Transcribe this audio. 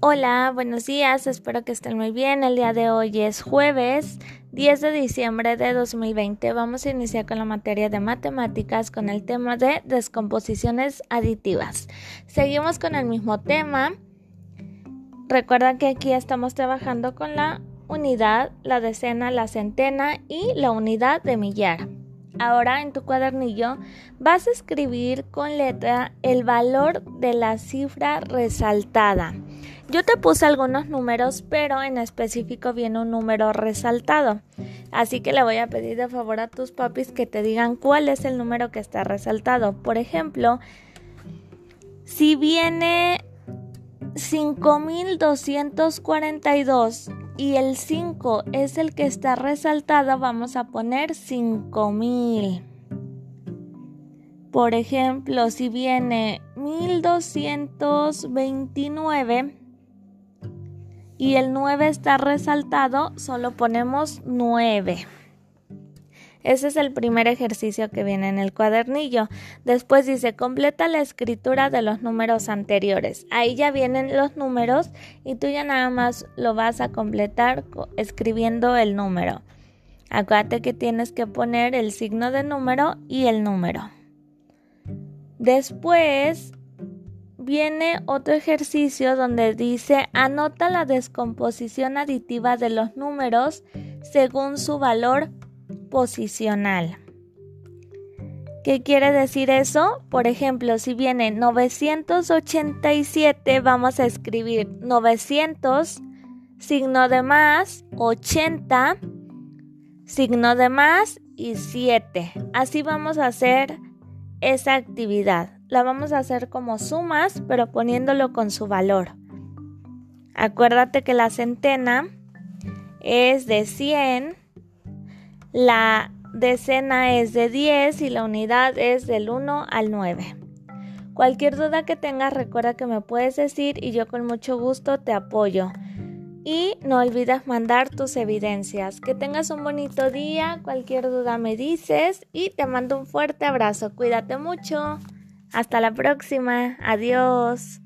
Hola, buenos días, espero que estén muy bien. El día de hoy es jueves 10 de diciembre de 2020. Vamos a iniciar con la materia de matemáticas con el tema de descomposiciones aditivas. Seguimos con el mismo tema. Recuerda que aquí estamos trabajando con la unidad, la decena, la centena y la unidad de millar. Ahora en tu cuadernillo vas a escribir con letra el valor de la cifra resaltada. Yo te puse algunos números, pero en específico viene un número resaltado. Así que le voy a pedir de favor a tus papis que te digan cuál es el número que está resaltado. Por ejemplo, si viene 5242 y el 5 es el que está resaltado, vamos a poner 5000. Por ejemplo, si viene 1229 y el 9 está resaltado, solo ponemos 9. Ese es el primer ejercicio que viene en el cuadernillo. Después dice, completa la escritura de los números anteriores. Ahí ya vienen los números y tú ya nada más lo vas a completar escribiendo el número. Acuérdate que tienes que poner el signo de número y el número. Después viene otro ejercicio donde dice anota la descomposición aditiva de los números según su valor posicional. ¿Qué quiere decir eso? Por ejemplo, si viene 987, vamos a escribir 900, signo de más, 80, signo de más y 7. Así vamos a hacer esa actividad la vamos a hacer como sumas, pero poniéndolo con su valor. Acuérdate que la centena es de 100, la decena es de 10 y la unidad es del 1 al 9. Cualquier duda que tengas, recuerda que me puedes decir y yo con mucho gusto te apoyo. Y no olvides mandar tus evidencias. Que tengas un bonito día, cualquier duda me dices y te mando un fuerte abrazo. Cuídate mucho. Hasta la próxima. Adiós.